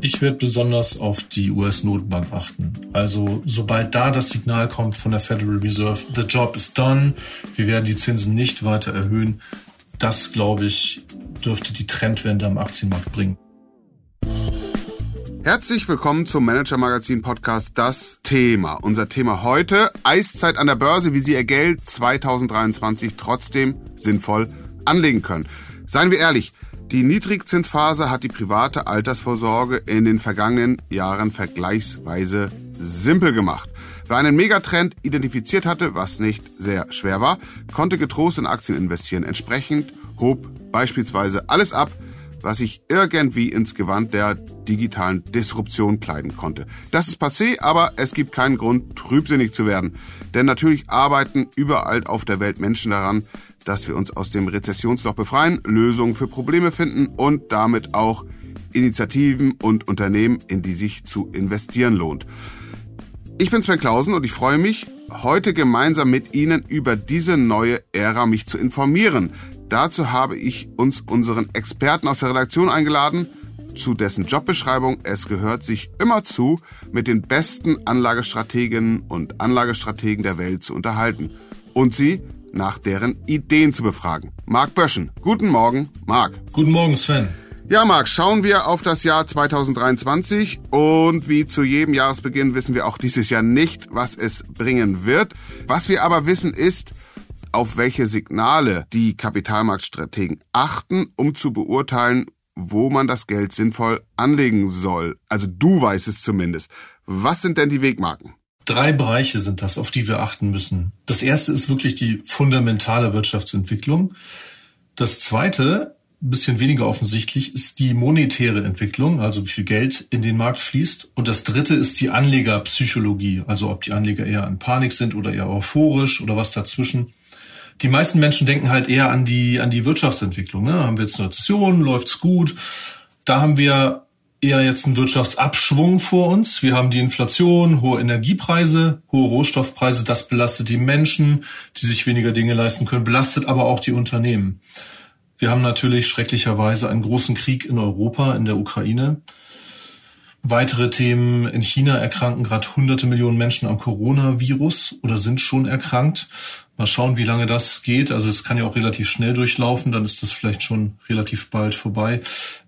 Ich werde besonders auf die US-Notenbank achten. Also sobald da das Signal kommt von der Federal Reserve, the job is done, wir werden die Zinsen nicht weiter erhöhen, das, glaube ich, dürfte die Trendwende am Aktienmarkt bringen. Herzlich willkommen zum Manager Magazin Podcast Das Thema. Unser Thema heute Eiszeit an der Börse, wie Sie Ihr Geld 2023 trotzdem sinnvoll anlegen können. Seien wir ehrlich, die Niedrigzinsphase hat die private Altersvorsorge in den vergangenen Jahren vergleichsweise simpel gemacht. Wer einen Megatrend identifiziert hatte, was nicht sehr schwer war, konnte getrost in Aktien investieren. Entsprechend hob beispielsweise alles ab, was sich irgendwie ins Gewand der digitalen Disruption kleiden konnte. Das ist passé, aber es gibt keinen Grund, trübsinnig zu werden. Denn natürlich arbeiten überall auf der Welt Menschen daran, dass wir uns aus dem Rezessionsloch befreien, Lösungen für Probleme finden und damit auch Initiativen und Unternehmen, in die sich zu investieren lohnt. Ich bin Sven Klausen und ich freue mich, heute gemeinsam mit Ihnen über diese neue Ära mich zu informieren. Dazu habe ich uns unseren Experten aus der Redaktion eingeladen, zu dessen Jobbeschreibung es gehört, sich immer zu mit den besten Anlagestrateginnen und Anlagestrategen der Welt zu unterhalten und sie nach deren Ideen zu befragen. Marc Böschen. Guten Morgen, Marc. Guten Morgen, Sven. Ja, Marc, schauen wir auf das Jahr 2023 und wie zu jedem Jahresbeginn wissen wir auch dieses Jahr nicht, was es bringen wird. Was wir aber wissen ist, auf welche Signale die Kapitalmarktstrategen achten, um zu beurteilen, wo man das Geld sinnvoll anlegen soll. Also du weißt es zumindest. Was sind denn die Wegmarken? Drei Bereiche sind das, auf die wir achten müssen. Das erste ist wirklich die fundamentale Wirtschaftsentwicklung. Das zweite, ein bisschen weniger offensichtlich, ist die monetäre Entwicklung, also wie viel Geld in den Markt fließt. Und das dritte ist die Anlegerpsychologie, also ob die Anleger eher in Panik sind oder eher euphorisch oder was dazwischen. Die meisten Menschen denken halt eher an die, an die Wirtschaftsentwicklung. Ne? Haben wir jetzt eine Rezession, läuft's gut? Da haben wir eher jetzt einen Wirtschaftsabschwung vor uns. Wir haben die Inflation, hohe Energiepreise, hohe Rohstoffpreise. Das belastet die Menschen, die sich weniger Dinge leisten können, belastet aber auch die Unternehmen. Wir haben natürlich schrecklicherweise einen großen Krieg in Europa, in der Ukraine. Weitere Themen. In China erkranken gerade hunderte Millionen Menschen am Coronavirus oder sind schon erkrankt. Mal schauen, wie lange das geht. Also es kann ja auch relativ schnell durchlaufen, dann ist das vielleicht schon relativ bald vorbei.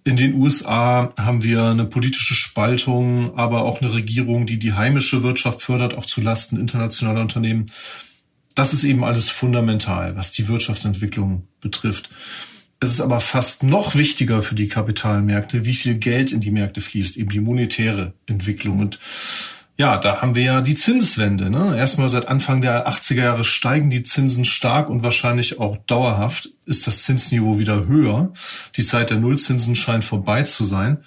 In den USA haben wir eine politische Spaltung, aber auch eine Regierung, die die heimische Wirtschaft fördert, auch zu Lasten internationaler Unternehmen. Das ist eben alles fundamental, was die Wirtschaftsentwicklung betrifft. Es ist aber fast noch wichtiger für die Kapitalmärkte, wie viel Geld in die Märkte fließt, eben die monetäre Entwicklung. Und ja, da haben wir ja die Zinswende. Ne? Erstmal seit Anfang der 80er Jahre steigen die Zinsen stark und wahrscheinlich auch dauerhaft ist das Zinsniveau wieder höher. Die Zeit der Nullzinsen scheint vorbei zu sein.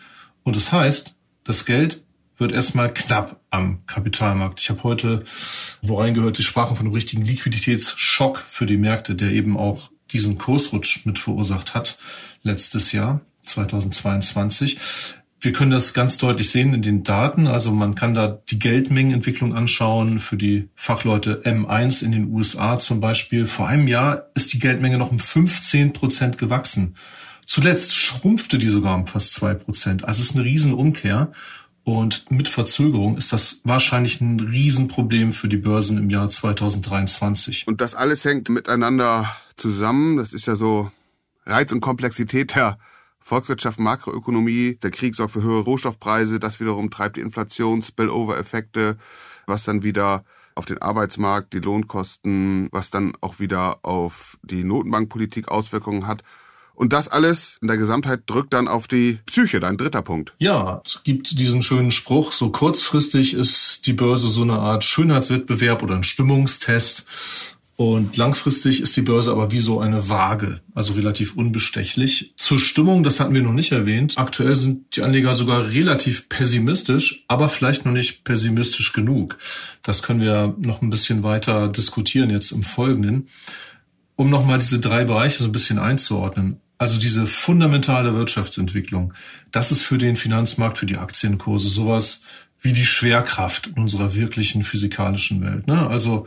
Und das heißt, das Geld wird erstmal knapp am Kapitalmarkt. Ich habe heute, wo reingehört, die sprachen von einem richtigen Liquiditätsschock für die Märkte, der eben auch diesen Kursrutsch mit verursacht hat letztes Jahr, 2022. Wir können das ganz deutlich sehen in den Daten. Also man kann da die Geldmengenentwicklung anschauen für die Fachleute M1 in den USA zum Beispiel. Vor einem Jahr ist die Geldmenge noch um 15 Prozent gewachsen. Zuletzt schrumpfte die sogar um fast zwei Prozent. Also es ist eine Riesenumkehr. Und mit Verzögerung ist das wahrscheinlich ein Riesenproblem für die Börsen im Jahr 2023. Und das alles hängt miteinander zusammen. Das ist ja so Reiz und Komplexität der Volkswirtschaft, Makroökonomie. Der Krieg sorgt für höhere Rohstoffpreise. Das wiederum treibt die Inflation, Spillover-Effekte, was dann wieder auf den Arbeitsmarkt, die Lohnkosten, was dann auch wieder auf die Notenbankpolitik Auswirkungen hat. Und das alles in der Gesamtheit drückt dann auf die Psyche, dein dritter Punkt. Ja, es gibt diesen schönen Spruch, so kurzfristig ist die Börse so eine Art Schönheitswettbewerb oder ein Stimmungstest. Und langfristig ist die Börse aber wie so eine Waage, also relativ unbestechlich. Zur Stimmung, das hatten wir noch nicht erwähnt. Aktuell sind die Anleger sogar relativ pessimistisch, aber vielleicht noch nicht pessimistisch genug. Das können wir noch ein bisschen weiter diskutieren jetzt im Folgenden. Um nochmal diese drei Bereiche so ein bisschen einzuordnen. Also diese fundamentale Wirtschaftsentwicklung, das ist für den Finanzmarkt, für die Aktienkurse sowas wie die Schwerkraft unserer wirklichen physikalischen Welt. Ne? Also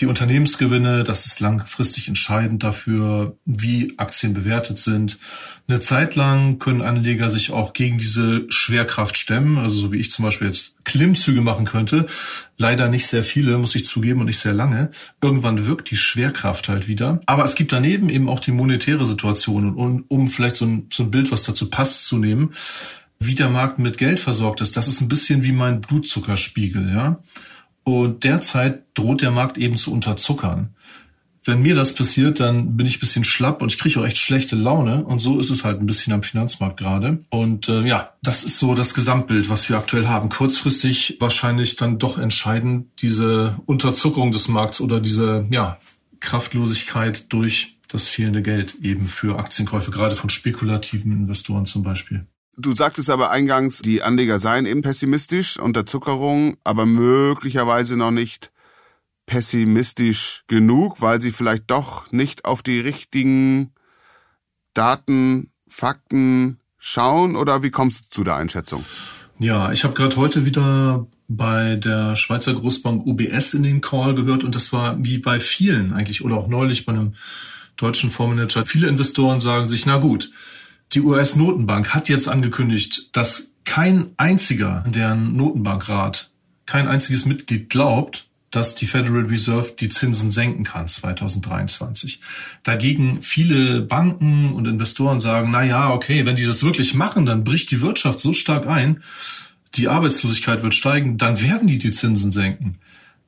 Die Unternehmensgewinne, das ist langfristig entscheidend dafür, wie Aktien bewertet sind. Eine Zeit lang können Anleger sich auch gegen diese Schwerkraft stemmen, also so wie ich zum Beispiel jetzt Klimmzüge machen könnte. Leider nicht sehr viele, muss ich zugeben, und nicht sehr lange. Irgendwann wirkt die Schwerkraft halt wieder. Aber es gibt daneben eben auch die monetäre Situation. Und um vielleicht so ein, so ein Bild, was dazu passt, zu nehmen, wie der Markt mit Geld versorgt ist, das ist ein bisschen wie mein Blutzuckerspiegel, ja. Und derzeit droht der Markt eben zu unterzuckern. Wenn mir das passiert, dann bin ich ein bisschen schlapp und ich kriege auch echt schlechte Laune. Und so ist es halt ein bisschen am Finanzmarkt gerade. Und äh, ja, das ist so das Gesamtbild, was wir aktuell haben. Kurzfristig wahrscheinlich dann doch entscheidend diese Unterzuckerung des Markts oder diese ja, Kraftlosigkeit durch das fehlende Geld eben für Aktienkäufe, gerade von spekulativen Investoren zum Beispiel. Du sagtest aber eingangs, die Anleger seien eben pessimistisch, Unterzuckerung, aber möglicherweise noch nicht pessimistisch genug, weil sie vielleicht doch nicht auf die richtigen Daten, Fakten schauen oder wie kommst du zu der Einschätzung? Ja, ich habe gerade heute wieder bei der Schweizer Großbank UBS in den Call gehört und das war wie bei vielen eigentlich oder auch neulich bei einem deutschen Fondsmanager. Viele Investoren sagen sich, na gut, die US-Notenbank hat jetzt angekündigt, dass kein einziger deren Notenbankrat, kein einziges Mitglied glaubt, dass die Federal Reserve die Zinsen senken kann 2023. Dagegen viele Banken und Investoren sagen, na ja, okay, wenn die das wirklich machen, dann bricht die Wirtschaft so stark ein, die Arbeitslosigkeit wird steigen, dann werden die die Zinsen senken.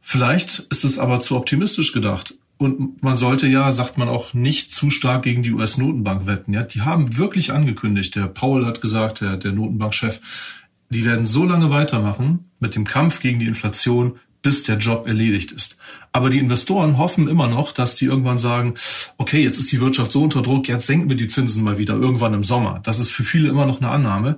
Vielleicht ist es aber zu optimistisch gedacht. Und man sollte ja, sagt man auch, nicht zu stark gegen die US-Notenbank wetten. Ja, die haben wirklich angekündigt. Der Paul hat gesagt, der, der Notenbankchef, die werden so lange weitermachen mit dem Kampf gegen die Inflation, bis der Job erledigt ist. Aber die Investoren hoffen immer noch, dass die irgendwann sagen, okay, jetzt ist die Wirtschaft so unter Druck, jetzt senken wir die Zinsen mal wieder irgendwann im Sommer. Das ist für viele immer noch eine Annahme,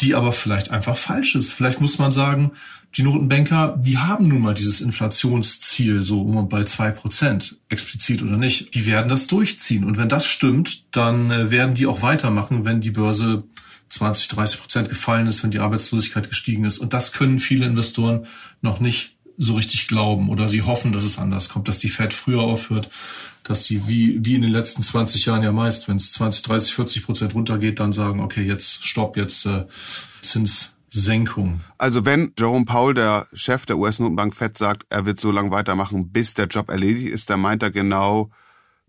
die aber vielleicht einfach falsch ist. Vielleicht muss man sagen, die Notenbanker, die haben nun mal dieses Inflationsziel so bei zwei Prozent, explizit oder nicht. Die werden das durchziehen. Und wenn das stimmt, dann äh, werden die auch weitermachen, wenn die Börse 20, 30 Prozent gefallen ist, wenn die Arbeitslosigkeit gestiegen ist. Und das können viele Investoren noch nicht so richtig glauben oder sie hoffen, dass es anders kommt, dass die Fed früher aufhört, dass die wie, wie in den letzten 20 Jahren ja meist, wenn es 20, 30, 40 Prozent runtergeht, dann sagen, okay, jetzt stopp, jetzt äh, Zins Senkung. Also wenn Jerome Powell, der Chef der US-Notenbank Fed, sagt, er wird so lange weitermachen, bis der Job erledigt ist, dann meint er genau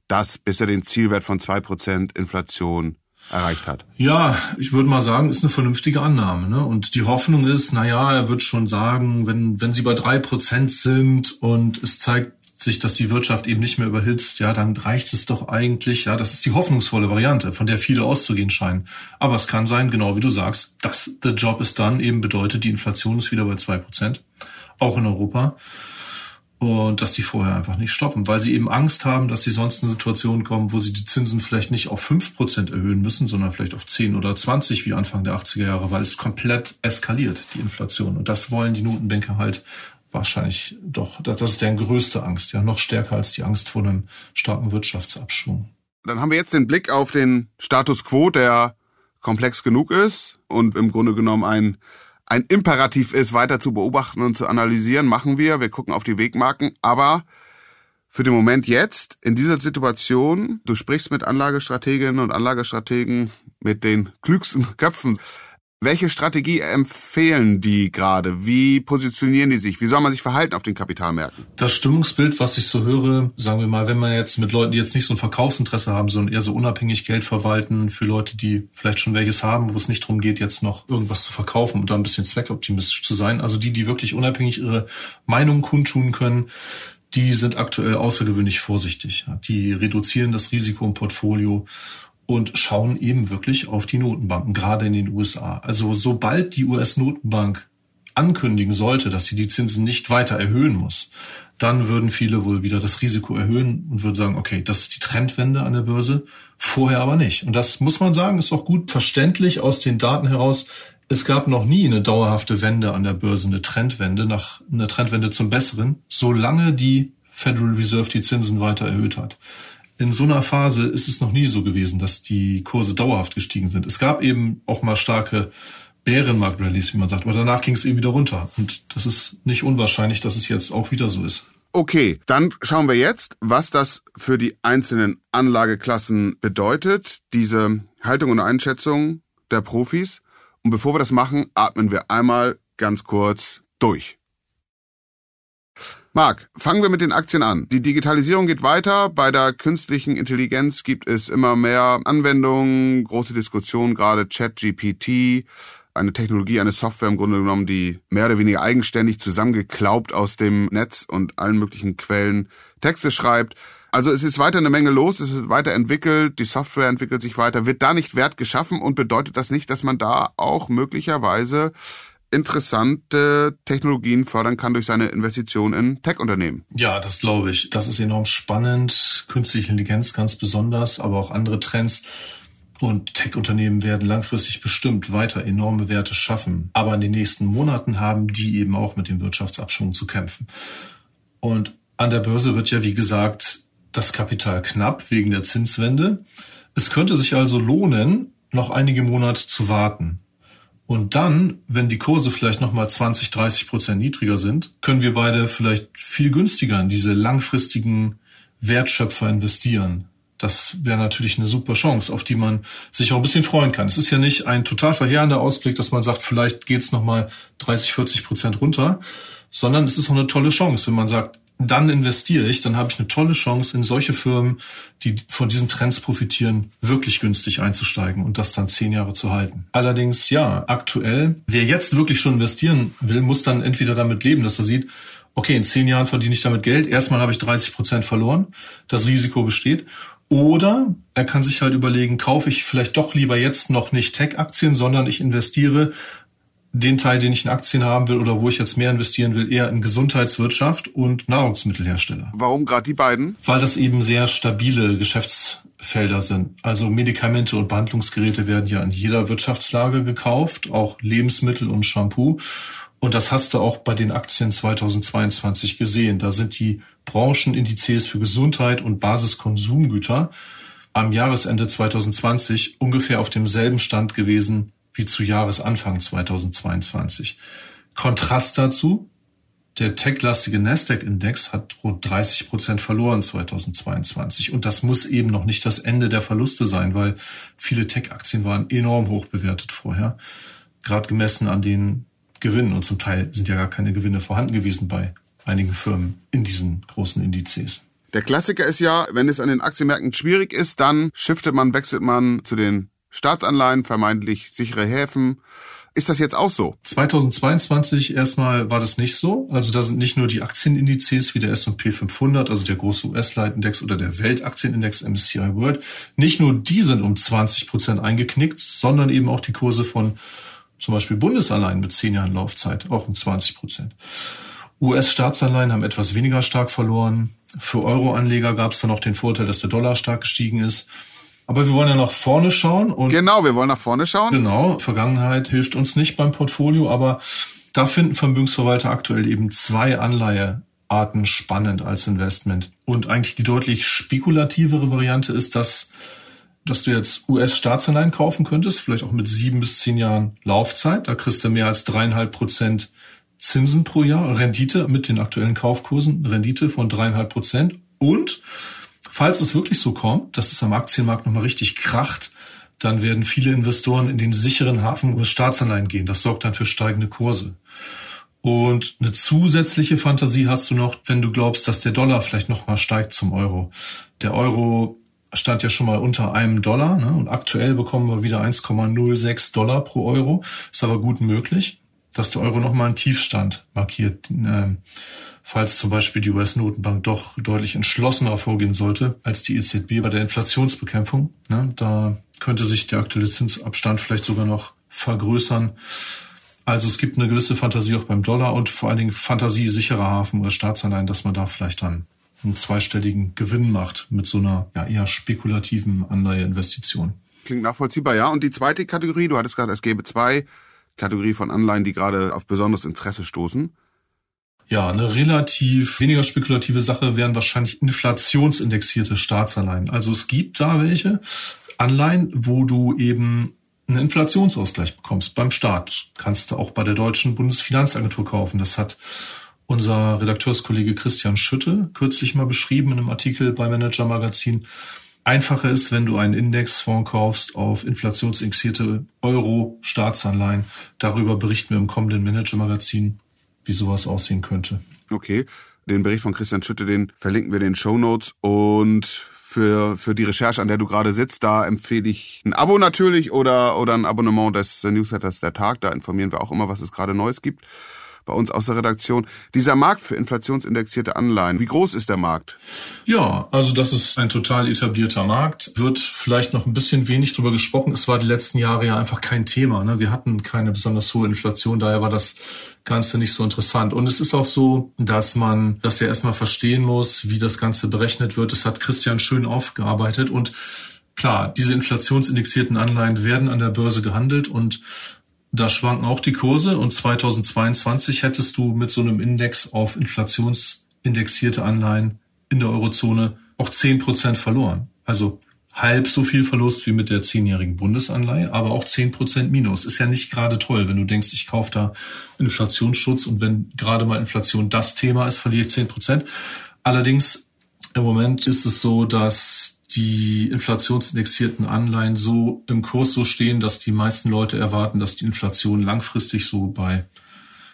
das, bis er den Zielwert von zwei Prozent Inflation erreicht hat. Ja, ich würde mal sagen, ist eine vernünftige Annahme. Ne? Und die Hoffnung ist, na ja, er wird schon sagen, wenn, wenn sie bei drei Prozent sind und es zeigt sich, dass die Wirtschaft eben nicht mehr überhitzt, ja, dann reicht es doch eigentlich, ja, das ist die hoffnungsvolle Variante, von der viele auszugehen scheinen. Aber es kann sein, genau wie du sagst, dass der Job ist dann eben bedeutet, die Inflation ist wieder bei zwei Prozent, auch in Europa. Und dass die vorher einfach nicht stoppen, weil sie eben Angst haben, dass sie sonst in eine Situation kommen, wo sie die Zinsen vielleicht nicht auf fünf Prozent erhöhen müssen, sondern vielleicht auf zehn oder zwanzig wie Anfang der 80er Jahre, weil es komplett eskaliert, die Inflation. Und das wollen die Notenbanker halt wahrscheinlich doch, das ist deren größte Angst, ja, noch stärker als die Angst vor einem starken Wirtschaftsabschwung. Dann haben wir jetzt den Blick auf den Status quo, der komplex genug ist und im Grunde genommen ein, ein Imperativ ist, weiter zu beobachten und zu analysieren, machen wir. Wir gucken auf die Wegmarken, aber für den Moment jetzt, in dieser Situation, du sprichst mit Anlagestrateginnen und Anlagestrategen, mit den klügsten Köpfen. Welche Strategie empfehlen die gerade? Wie positionieren die sich? Wie soll man sich verhalten auf den Kapitalmärkten? Das Stimmungsbild, was ich so höre, sagen wir mal, wenn man jetzt mit Leuten, die jetzt nicht so ein Verkaufsinteresse haben, sondern eher so unabhängig Geld verwalten, für Leute, die vielleicht schon welches haben, wo es nicht darum geht, jetzt noch irgendwas zu verkaufen und da ein bisschen zweckoptimistisch zu sein. Also die, die wirklich unabhängig ihre Meinung kundtun können, die sind aktuell außergewöhnlich vorsichtig. Die reduzieren das Risiko im Portfolio und schauen eben wirklich auf die Notenbanken, gerade in den USA. Also sobald die US-Notenbank ankündigen sollte, dass sie die Zinsen nicht weiter erhöhen muss, dann würden viele wohl wieder das Risiko erhöhen und würden sagen, okay, das ist die Trendwende an der Börse, vorher aber nicht. Und das muss man sagen, ist auch gut verständlich aus den Daten heraus. Es gab noch nie eine dauerhafte Wende an der Börse, eine Trendwende nach einer Trendwende zum Besseren, solange die Federal Reserve die Zinsen weiter erhöht hat in so einer Phase ist es noch nie so gewesen, dass die Kurse dauerhaft gestiegen sind. Es gab eben auch mal starke Bärenmarkt-Rallies, wie man sagt, aber danach ging es eben wieder runter. Und das ist nicht unwahrscheinlich, dass es jetzt auch wieder so ist. Okay, dann schauen wir jetzt, was das für die einzelnen Anlageklassen bedeutet, diese Haltung und Einschätzung der Profis. Und bevor wir das machen, atmen wir einmal ganz kurz durch. Marc, fangen wir mit den Aktien an. Die Digitalisierung geht weiter. Bei der künstlichen Intelligenz gibt es immer mehr Anwendungen, große Diskussionen, gerade ChatGPT, eine Technologie, eine Software im Grunde genommen, die mehr oder weniger eigenständig zusammengeklaubt aus dem Netz und allen möglichen Quellen Texte schreibt. Also es ist weiter eine Menge los, es ist weiterentwickelt, die Software entwickelt sich weiter. Wird da nicht Wert geschaffen und bedeutet das nicht, dass man da auch möglicherweise interessante Technologien fördern kann durch seine Investition in Tech-Unternehmen. Ja, das glaube ich. Das ist enorm spannend. Künstliche Intelligenz ganz besonders, aber auch andere Trends. Und Tech-Unternehmen werden langfristig bestimmt weiter enorme Werte schaffen. Aber in den nächsten Monaten haben die eben auch mit dem Wirtschaftsabschwung zu kämpfen. Und an der Börse wird ja, wie gesagt, das Kapital knapp wegen der Zinswende. Es könnte sich also lohnen, noch einige Monate zu warten. Und dann, wenn die Kurse vielleicht nochmal 20, 30 Prozent niedriger sind, können wir beide vielleicht viel günstiger in diese langfristigen Wertschöpfer investieren. Das wäre natürlich eine super Chance, auf die man sich auch ein bisschen freuen kann. Es ist ja nicht ein total verheerender Ausblick, dass man sagt, vielleicht geht's nochmal 30, 40 Prozent runter, sondern es ist auch eine tolle Chance, wenn man sagt, dann investiere ich, dann habe ich eine tolle Chance, in solche Firmen, die von diesen Trends profitieren, wirklich günstig einzusteigen und das dann zehn Jahre zu halten. Allerdings, ja, aktuell, wer jetzt wirklich schon investieren will, muss dann entweder damit leben, dass er sieht, okay, in zehn Jahren verdiene ich damit Geld, erstmal habe ich 30 Prozent verloren, das Risiko besteht. Oder er kann sich halt überlegen, kaufe ich vielleicht doch lieber jetzt noch nicht Tech-Aktien, sondern ich investiere den Teil, den ich in Aktien haben will oder wo ich jetzt mehr investieren will, eher in Gesundheitswirtschaft und Nahrungsmittelhersteller. Warum gerade die beiden? Weil das eben sehr stabile Geschäftsfelder sind. Also Medikamente und Behandlungsgeräte werden ja in jeder Wirtschaftslage gekauft, auch Lebensmittel und Shampoo. Und das hast du auch bei den Aktien 2022 gesehen. Da sind die Branchenindizes für Gesundheit und Basiskonsumgüter am Jahresende 2020 ungefähr auf demselben Stand gewesen wie zu Jahresanfang 2022. Kontrast dazu, der tech-lastige Nasdaq-Index hat rund 30 Prozent verloren 2022. Und das muss eben noch nicht das Ende der Verluste sein, weil viele Tech-Aktien waren enorm hoch bewertet vorher. Gerade gemessen an den Gewinnen. Und zum Teil sind ja gar keine Gewinne vorhanden gewesen bei einigen Firmen in diesen großen Indizes. Der Klassiker ist ja, wenn es an den Aktienmärkten schwierig ist, dann shiftet man, wechselt man zu den Staatsanleihen, vermeintlich sichere Häfen. Ist das jetzt auch so? 2022 erstmal war das nicht so. Also da sind nicht nur die Aktienindizes wie der S&P 500, also der große US-Leitindex oder der Weltaktienindex MSCI World, nicht nur die sind um 20 Prozent eingeknickt, sondern eben auch die Kurse von zum Beispiel Bundesanleihen mit zehn Jahren Laufzeit, auch um 20 Prozent. US-Staatsanleihen haben etwas weniger stark verloren. Für Euro-Anleger gab es dann noch den Vorteil, dass der Dollar stark gestiegen ist. Aber wir wollen ja nach vorne schauen. Und genau, wir wollen nach vorne schauen. Genau, Vergangenheit hilft uns nicht beim Portfolio, aber da finden Vermögensverwalter aktuell eben zwei Anleihearten spannend als Investment. Und eigentlich die deutlich spekulativere Variante ist, dass, dass du jetzt US-Staatsanleihen kaufen könntest, vielleicht auch mit sieben bis zehn Jahren Laufzeit. Da kriegst du mehr als dreieinhalb Prozent Zinsen pro Jahr, Rendite mit den aktuellen Kaufkursen, Rendite von dreieinhalb Prozent. Und Falls es wirklich so kommt, dass es am Aktienmarkt nochmal richtig kracht, dann werden viele Investoren in den sicheren Hafen US Staatsanleihen gehen. Das sorgt dann für steigende Kurse. Und eine zusätzliche Fantasie hast du noch, wenn du glaubst, dass der Dollar vielleicht nochmal steigt zum Euro. Der Euro stand ja schon mal unter einem Dollar ne? und aktuell bekommen wir wieder 1,06 Dollar pro Euro. Ist aber gut möglich, dass der Euro nochmal einen Tiefstand markiert. Äh, falls zum Beispiel die US-Notenbank doch deutlich entschlossener vorgehen sollte als die EZB bei der Inflationsbekämpfung. Ne? Da könnte sich der aktuelle Zinsabstand vielleicht sogar noch vergrößern. Also es gibt eine gewisse Fantasie auch beim Dollar und vor allen Dingen Fantasie sicherer Hafen oder Staatsanleihen, dass man da vielleicht dann einen zweistelligen Gewinn macht mit so einer ja, eher spekulativen Anleiheinvestition. Klingt nachvollziehbar, ja. Und die zweite Kategorie, du hattest gerade, es gäbe zwei Kategorie von Anleihen, die gerade auf besonderes Interesse stoßen. Ja, eine relativ weniger spekulative Sache wären wahrscheinlich inflationsindexierte Staatsanleihen. Also es gibt da welche Anleihen, wo du eben einen Inflationsausgleich bekommst beim Staat. Das kannst du auch bei der deutschen Bundesfinanzagentur kaufen. Das hat unser Redakteurskollege Christian Schütte kürzlich mal beschrieben in einem Artikel bei Manager Magazin. Einfacher ist, wenn du einen Indexfonds kaufst auf inflationsindexierte Euro-Staatsanleihen. Darüber berichten wir im kommenden Manager Magazin, wie sowas aussehen könnte. Okay. Den Bericht von Christian Schütte, den verlinken wir in den Show Notes und für, für die Recherche, an der du gerade sitzt, da empfehle ich ein Abo natürlich oder, oder ein Abonnement des Newsletters Der Tag. Da informieren wir auch immer, was es gerade Neues gibt bei uns aus der Redaktion. Dieser Markt für inflationsindexierte Anleihen, wie groß ist der Markt? Ja, also das ist ein total etablierter Markt. Wird vielleicht noch ein bisschen wenig drüber gesprochen. Es war die letzten Jahre ja einfach kein Thema. Ne? Wir hatten keine besonders hohe Inflation, daher war das Ganze nicht so interessant. Und es ist auch so, dass man das ja erstmal verstehen muss, wie das Ganze berechnet wird. Das hat Christian schön aufgearbeitet und Klar, diese inflationsindexierten Anleihen werden an der Börse gehandelt und da schwanken auch die Kurse und 2022 hättest du mit so einem Index auf inflationsindexierte Anleihen in der Eurozone auch zehn Prozent verloren. Also halb so viel Verlust wie mit der zehnjährigen Bundesanleihe, aber auch zehn Prozent Minus. Ist ja nicht gerade toll, wenn du denkst, ich kaufe da Inflationsschutz und wenn gerade mal Inflation das Thema ist, verliere ich zehn Prozent. Allerdings im Moment ist es so, dass die inflationsindexierten Anleihen so im Kurs so stehen, dass die meisten Leute erwarten, dass die Inflation langfristig so bei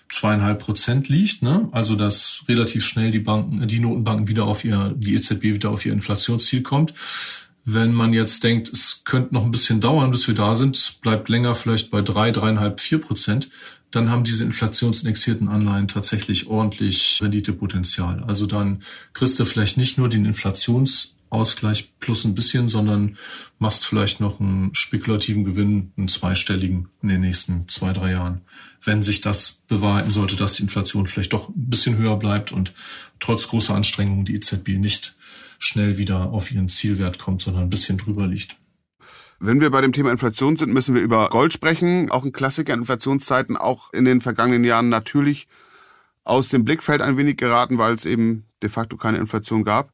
zweieinhalb Prozent liegt. Ne? Also dass relativ schnell die Banken, die Notenbanken wieder auf ihr, die EZB wieder auf ihr Inflationsziel kommt. Wenn man jetzt denkt, es könnte noch ein bisschen dauern, bis wir da sind, es bleibt länger vielleicht bei drei, dreieinhalb, vier Prozent, dann haben diese inflationsindexierten Anleihen tatsächlich ordentlich Renditepotenzial. Also dann kriegst du vielleicht nicht nur den Inflations Ausgleich plus ein bisschen, sondern machst vielleicht noch einen spekulativen Gewinn, einen zweistelligen in den nächsten zwei, drei Jahren. Wenn sich das bewahrheiten sollte, dass die Inflation vielleicht doch ein bisschen höher bleibt und trotz großer Anstrengungen die EZB nicht schnell wieder auf ihren Zielwert kommt, sondern ein bisschen drüber liegt. Wenn wir bei dem Thema Inflation sind, müssen wir über Gold sprechen. Auch ein Klassiker in Inflationszeiten, auch in den vergangenen Jahren natürlich aus dem Blickfeld ein wenig geraten, weil es eben de facto keine Inflation gab.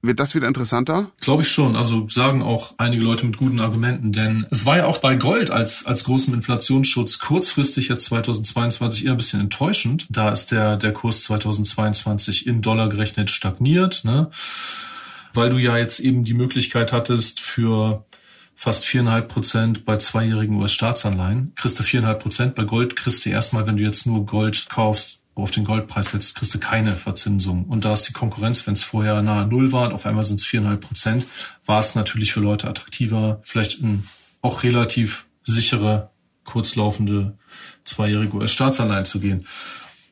Wird das wieder interessanter? Glaube ich schon. Also sagen auch einige Leute mit guten Argumenten. Denn es war ja auch bei Gold als, als großem Inflationsschutz kurzfristig jetzt 2022 eher ein bisschen enttäuschend. Da ist der, der Kurs 2022 in Dollar gerechnet stagniert, ne? Weil du ja jetzt eben die Möglichkeit hattest für fast viereinhalb Prozent bei zweijährigen US-Staatsanleihen. Kriegst du viereinhalb Prozent. Bei Gold kriegst du erstmal, wenn du jetzt nur Gold kaufst, auf den Goldpreis setzt, kriegst du keine Verzinsung. Und da ist die Konkurrenz, wenn es vorher nahe Null war, auf einmal sind es viereinhalb Prozent, war es natürlich für Leute attraktiver, vielleicht ein auch relativ sichere, kurzlaufende zweijährige US-Staatsanleihen zu gehen.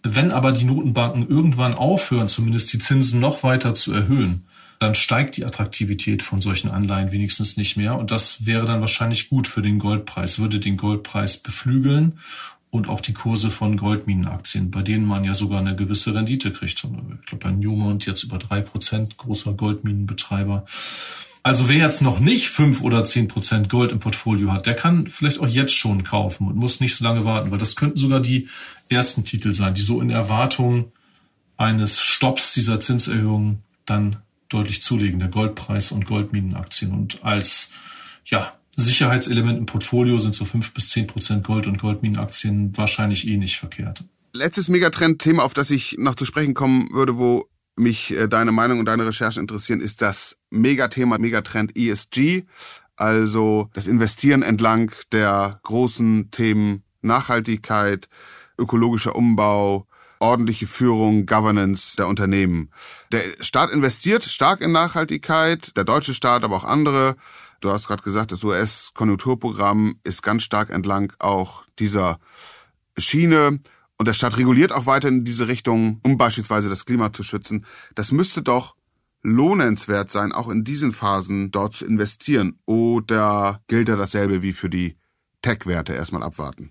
Wenn aber die Notenbanken irgendwann aufhören, zumindest die Zinsen noch weiter zu erhöhen, dann steigt die Attraktivität von solchen Anleihen wenigstens nicht mehr. Und das wäre dann wahrscheinlich gut für den Goldpreis, würde den Goldpreis beflügeln und auch die Kurse von Goldminenaktien, bei denen man ja sogar eine gewisse Rendite kriegt. Ich glaube, bei Newmont jetzt über drei Prozent, großer Goldminenbetreiber. Also wer jetzt noch nicht fünf oder zehn Prozent Gold im Portfolio hat, der kann vielleicht auch jetzt schon kaufen und muss nicht so lange warten, weil das könnten sogar die ersten Titel sein, die so in Erwartung eines Stopps dieser Zinserhöhung dann deutlich zulegen, der Goldpreis und Goldminenaktien. Und als ja, Sicherheitselement im Portfolio sind so fünf bis zehn Prozent Gold- und Goldminenaktien wahrscheinlich eh nicht verkehrt. Letztes Megatrend-Thema, auf das ich noch zu sprechen kommen würde, wo mich äh, deine Meinung und deine Recherchen interessieren, ist das Megathema, Megatrend ESG, also das Investieren entlang der großen Themen Nachhaltigkeit, ökologischer Umbau, ordentliche Führung, Governance der Unternehmen. Der Staat investiert stark in Nachhaltigkeit, der deutsche Staat, aber auch andere. Du hast gerade gesagt, das US-Konjunkturprogramm ist ganz stark entlang auch dieser Schiene. Und der Staat reguliert auch weiter in diese Richtung, um beispielsweise das Klima zu schützen. Das müsste doch lohnenswert sein, auch in diesen Phasen dort zu investieren. Oder gilt da dasselbe wie für die Tech-Werte? Erstmal abwarten.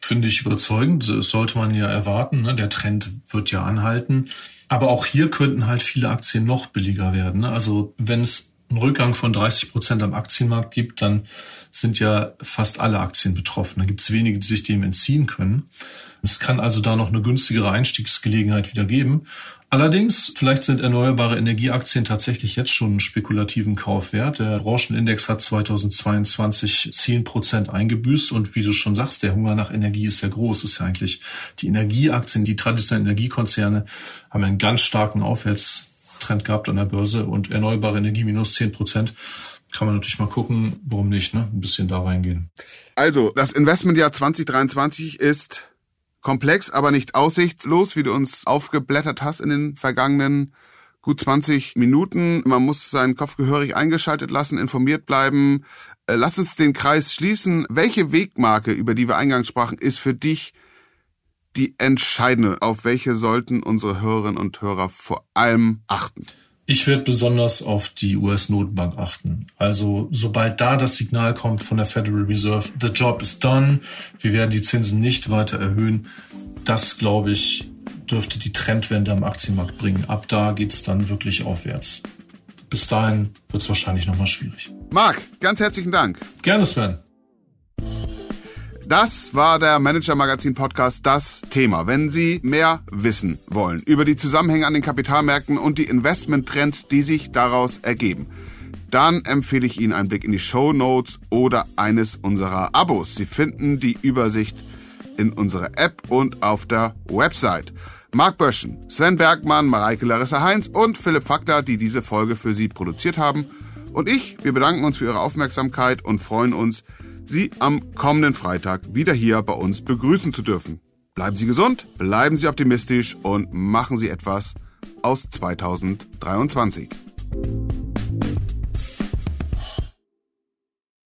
Finde ich überzeugend. Das sollte man ja erwarten. Ne? Der Trend wird ja anhalten. Aber auch hier könnten halt viele Aktien noch billiger werden. Ne? Also wenn es einen Rückgang von 30 Prozent am Aktienmarkt gibt, dann sind ja fast alle Aktien betroffen. Da gibt es wenige, die sich dem entziehen können. Es kann also da noch eine günstigere Einstiegsgelegenheit wieder geben. Allerdings, vielleicht sind erneuerbare Energieaktien tatsächlich jetzt schon einen spekulativen Kaufwert. Der Branchenindex hat 2022 10 Prozent eingebüßt und wie du schon sagst, der Hunger nach Energie ist ja groß. Ist ja eigentlich die Energieaktien, die traditionellen Energiekonzerne haben einen ganz starken Aufwärtstrend gehabt an der Börse und erneuerbare Energie minus 10 Prozent kann man natürlich mal gucken, warum nicht, ne? Ein bisschen da reingehen. Also, das Investmentjahr 2023 ist komplex, aber nicht aussichtslos, wie du uns aufgeblättert hast in den vergangenen gut 20 Minuten. Man muss seinen Kopf gehörig eingeschaltet lassen, informiert bleiben. Äh, lass uns den Kreis schließen. Welche Wegmarke, über die wir eingangs sprachen, ist für dich die entscheidende? Auf welche sollten unsere Hörerinnen und Hörer vor allem achten? Ich werde besonders auf die US-Notenbank achten. Also sobald da das Signal kommt von der Federal Reserve, the job is done, wir werden die Zinsen nicht weiter erhöhen, das glaube ich dürfte die Trendwende am Aktienmarkt bringen. Ab da geht's dann wirklich aufwärts. Bis dahin wird es wahrscheinlich nochmal schwierig. Marc, ganz herzlichen Dank. Gerne, Sven. Das war der Manager Magazin Podcast, das Thema. Wenn Sie mehr wissen wollen über die Zusammenhänge an den Kapitalmärkten und die Investmenttrends, die sich daraus ergeben, dann empfehle ich Ihnen einen Blick in die Show Notes oder eines unserer Abos. Sie finden die Übersicht in unserer App und auf der Website. Marc Böschen, Sven Bergmann, Mareike Larissa Heinz und Philipp Fakter, die diese Folge für Sie produziert haben. Und ich, wir bedanken uns für Ihre Aufmerksamkeit und freuen uns, Sie am kommenden Freitag wieder hier bei uns begrüßen zu dürfen. Bleiben Sie gesund, bleiben Sie optimistisch und machen Sie etwas aus 2023.